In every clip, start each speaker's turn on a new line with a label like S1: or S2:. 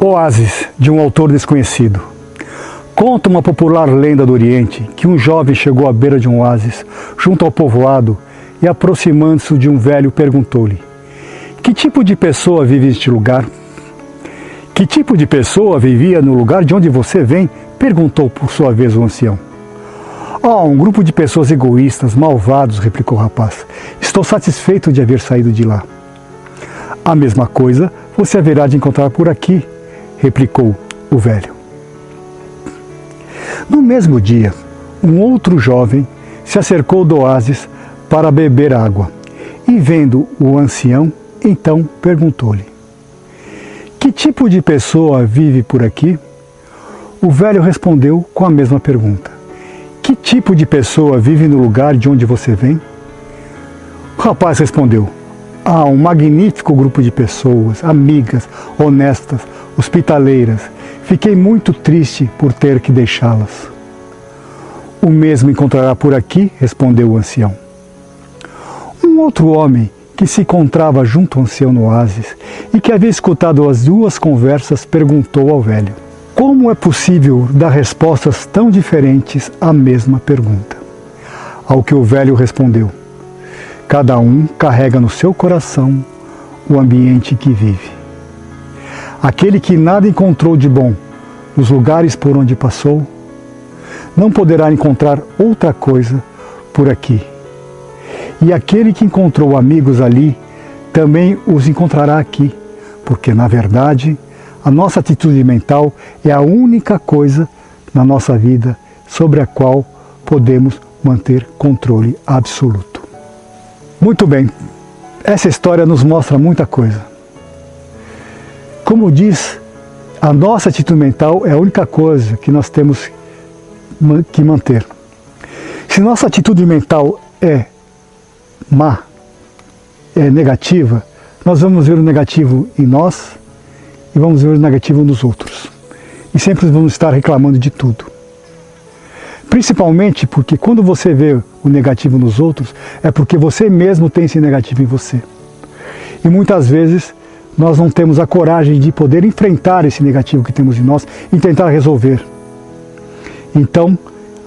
S1: Oásis, de um autor desconhecido. Conta uma popular lenda do Oriente que um jovem chegou à beira de um oásis, junto ao povoado, e aproximando-se de um velho, perguntou-lhe: Que tipo de pessoa vive neste lugar? Que tipo de pessoa vivia no lugar de onde você vem? perguntou por sua vez o ancião. Oh, um grupo de pessoas egoístas, malvados, replicou o rapaz. Estou satisfeito de haver saído de lá. A mesma coisa você haverá de encontrar por aqui, replicou o velho. No mesmo dia, um outro jovem se acercou do oásis para beber água e, vendo o ancião, então perguntou-lhe: Que tipo de pessoa vive por aqui? O velho respondeu com a mesma pergunta: Que tipo de pessoa vive no lugar de onde você vem? O rapaz respondeu: Há um magnífico grupo de pessoas, amigas, honestas, hospitaleiras. Fiquei muito triste por ter que deixá-las. O mesmo encontrará por aqui, respondeu o ancião. Um outro homem que se encontrava junto ao ancião no oásis e que havia escutado as duas conversas perguntou ao velho: Como é possível dar respostas tão diferentes à mesma pergunta? Ao que o velho respondeu: Cada um carrega no seu coração o ambiente que vive. Aquele que nada encontrou de bom nos lugares por onde passou, não poderá encontrar outra coisa por aqui. E aquele que encontrou amigos ali, também os encontrará aqui, porque na verdade a nossa atitude mental é a única coisa na nossa vida sobre a qual podemos manter controle absoluto. Muito bem, essa história nos mostra muita coisa. Como diz, a nossa atitude mental é a única coisa que nós temos que manter. Se nossa atitude mental é má, é negativa, nós vamos ver o negativo em nós e vamos ver o negativo nos outros. E sempre vamos estar reclamando de tudo. Principalmente porque quando você vê o negativo nos outros, é porque você mesmo tem esse negativo em você. E muitas vezes nós não temos a coragem de poder enfrentar esse negativo que temos em nós e tentar resolver. Então,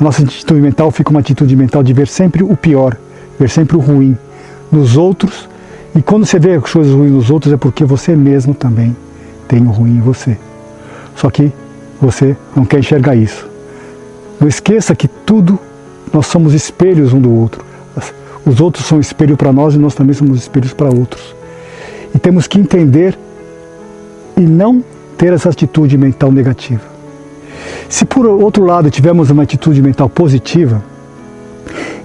S1: a nossa atitude mental fica uma atitude mental de ver sempre o pior, ver sempre o ruim nos outros. E quando você vê as coisas ruins nos outros, é porque você mesmo também tem o ruim em você. Só que você não quer enxergar isso. Não esqueça que tudo nós somos espelhos um do outro. Os outros são espelho para nós e nós também somos espelhos para outros. E temos que entender e não ter essa atitude mental negativa. Se por outro lado tivermos uma atitude mental positiva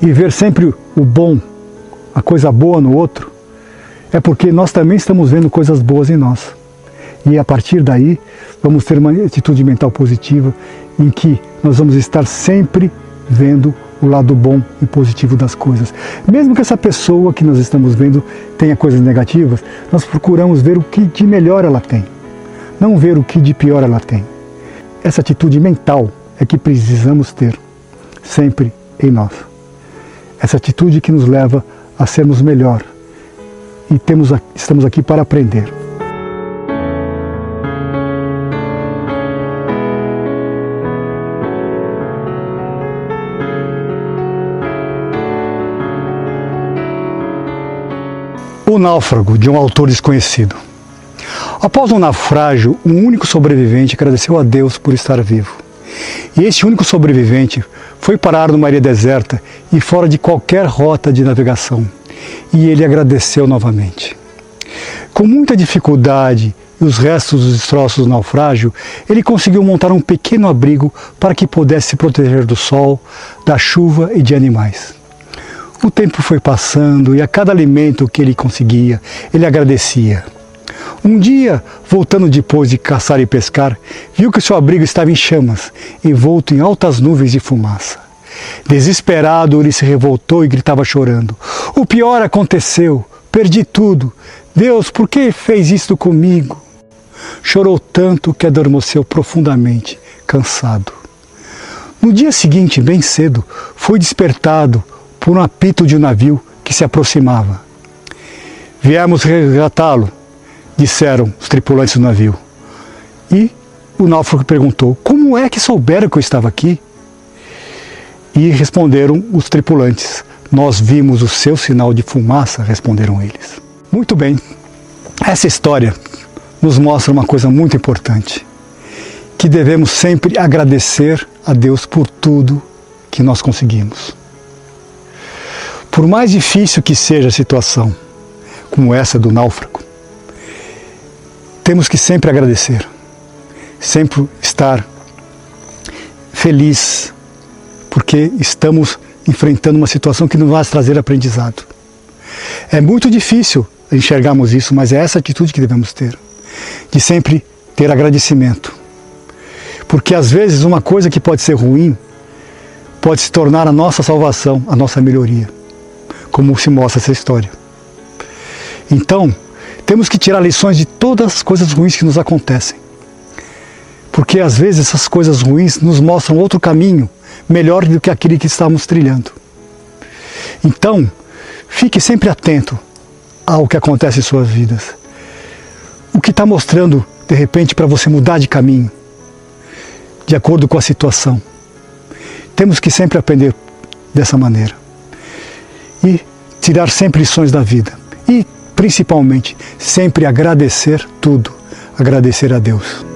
S1: e ver sempre o bom, a coisa boa no outro, é porque nós também estamos vendo coisas boas em nós. E a partir daí, vamos ter uma atitude mental positiva em que nós vamos estar sempre vendo o lado bom e positivo das coisas. Mesmo que essa pessoa que nós estamos vendo tenha coisas negativas, nós procuramos ver o que de melhor ela tem, não ver o que de pior ela tem. Essa atitude mental é que precisamos ter sempre em nós. Essa atitude que nos leva a sermos melhor e temos, estamos aqui para aprender. O Náufrago, de um autor desconhecido. Após um naufrágio, um único sobrevivente agradeceu a Deus por estar vivo. E este único sobrevivente foi parar numa ilha deserta e fora de qualquer rota de navegação. E ele agradeceu novamente. Com muita dificuldade e os restos dos destroços do naufrágio, ele conseguiu montar um pequeno abrigo para que pudesse se proteger do sol, da chuva e de animais. O tempo foi passando e a cada alimento que ele conseguia, ele agradecia. Um dia, voltando depois de caçar e pescar, viu que seu abrigo estava em chamas, envolto em altas nuvens de fumaça. Desesperado, ele se revoltou e gritava chorando: O pior aconteceu, perdi tudo. Deus, por que fez isto comigo? Chorou tanto que adormeceu profundamente, cansado. No dia seguinte, bem cedo, foi despertado por um apito de um navio que se aproximava. Viemos resgatá-lo, disseram os tripulantes do navio. E o náufrago perguntou: Como é que souberam que eu estava aqui? E responderam os tripulantes: Nós vimos o seu sinal de fumaça, responderam eles. Muito bem, essa história nos mostra uma coisa muito importante: que devemos sempre agradecer a Deus por tudo que nós conseguimos. Por mais difícil que seja a situação, como essa do náufrago, temos que sempre agradecer, sempre estar feliz, porque estamos enfrentando uma situação que nos vai trazer aprendizado. É muito difícil enxergarmos isso, mas é essa atitude que devemos ter, de sempre ter agradecimento. Porque às vezes uma coisa que pode ser ruim pode se tornar a nossa salvação, a nossa melhoria, como se mostra essa história. Então, temos que tirar lições de todas as coisas ruins que nos acontecem. Porque às vezes essas coisas ruins nos mostram outro caminho melhor do que aquele que estamos trilhando. Então, fique sempre atento ao que acontece em suas vidas. O que está mostrando, de repente, para você mudar de caminho, de acordo com a situação. Temos que sempre aprender dessa maneira. E tirar sempre lições da vida. E, principalmente, sempre agradecer tudo. Agradecer a Deus.